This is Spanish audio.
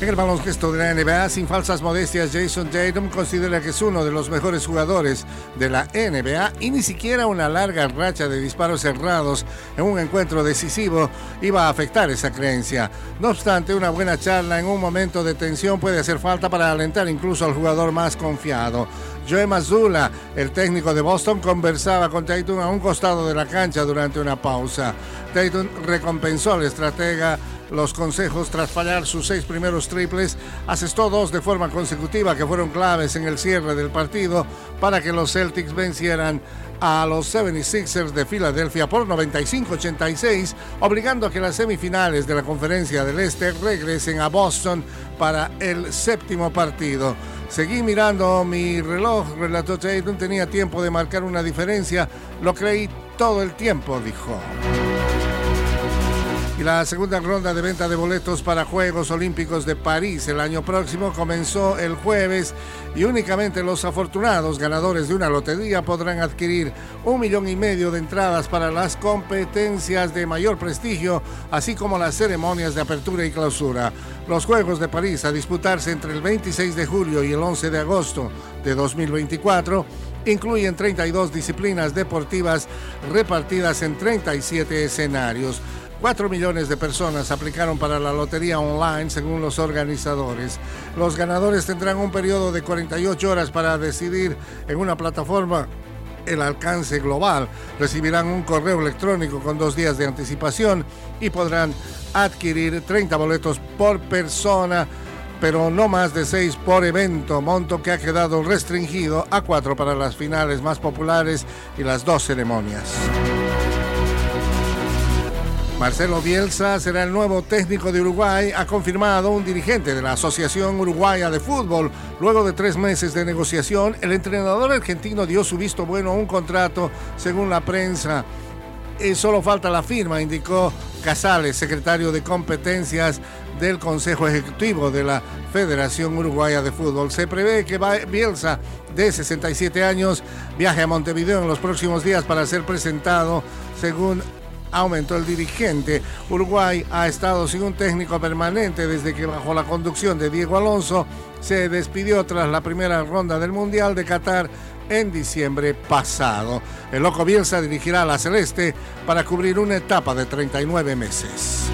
En el baloncesto de la NBA, sin falsas modestias, Jason Tatum considera que es uno de los mejores jugadores de la NBA y ni siquiera una larga racha de disparos cerrados en un encuentro decisivo iba a afectar esa creencia. No obstante, una buena charla en un momento de tensión puede hacer falta para alentar incluso al jugador más confiado. Joe Mazzulla, el técnico de Boston, conversaba con Tatum a un costado de la cancha durante una pausa. Tatum recompensó al estratega los consejos tras fallar sus seis primeros triples, asestó dos de forma consecutiva que fueron claves en el cierre del partido para que los Celtics vencieran a los 76ers de Filadelfia por 95-86, obligando a que las semifinales de la Conferencia del Este regresen a Boston para el séptimo partido. Seguí mirando mi reloj, relató Tatum, tenía tiempo de marcar una diferencia, lo creí todo el tiempo, dijo. Y la segunda ronda de venta de boletos para Juegos Olímpicos de París el año próximo comenzó el jueves y únicamente los afortunados ganadores de una lotería podrán adquirir un millón y medio de entradas para las competencias de mayor prestigio, así como las ceremonias de apertura y clausura. Los Juegos de París a disputarse entre el 26 de julio y el 11 de agosto de 2024 incluyen 32 disciplinas deportivas repartidas en 37 escenarios. 4 millones de personas aplicaron para la lotería online según los organizadores. Los ganadores tendrán un periodo de 48 horas para decidir en una plataforma el alcance global. Recibirán un correo electrónico con dos días de anticipación y podrán adquirir 30 boletos por persona pero no más de seis por evento, monto que ha quedado restringido a cuatro para las finales más populares y las dos ceremonias. Marcelo Bielsa será el nuevo técnico de Uruguay, ha confirmado un dirigente de la Asociación Uruguaya de Fútbol. Luego de tres meses de negociación, el entrenador argentino dio su visto bueno a un contrato, según la prensa. Y solo falta la firma, indicó Casales, secretario de competencias del Consejo Ejecutivo de la Federación Uruguaya de Fútbol. Se prevé que Bielsa, de 67 años, viaje a Montevideo en los próximos días para ser presentado, según aumentó el dirigente. Uruguay ha estado sin un técnico permanente desde que bajo la conducción de Diego Alonso se despidió tras la primera ronda del Mundial de Qatar en diciembre pasado. El Loco Bielsa dirigirá a la Celeste para cubrir una etapa de 39 meses.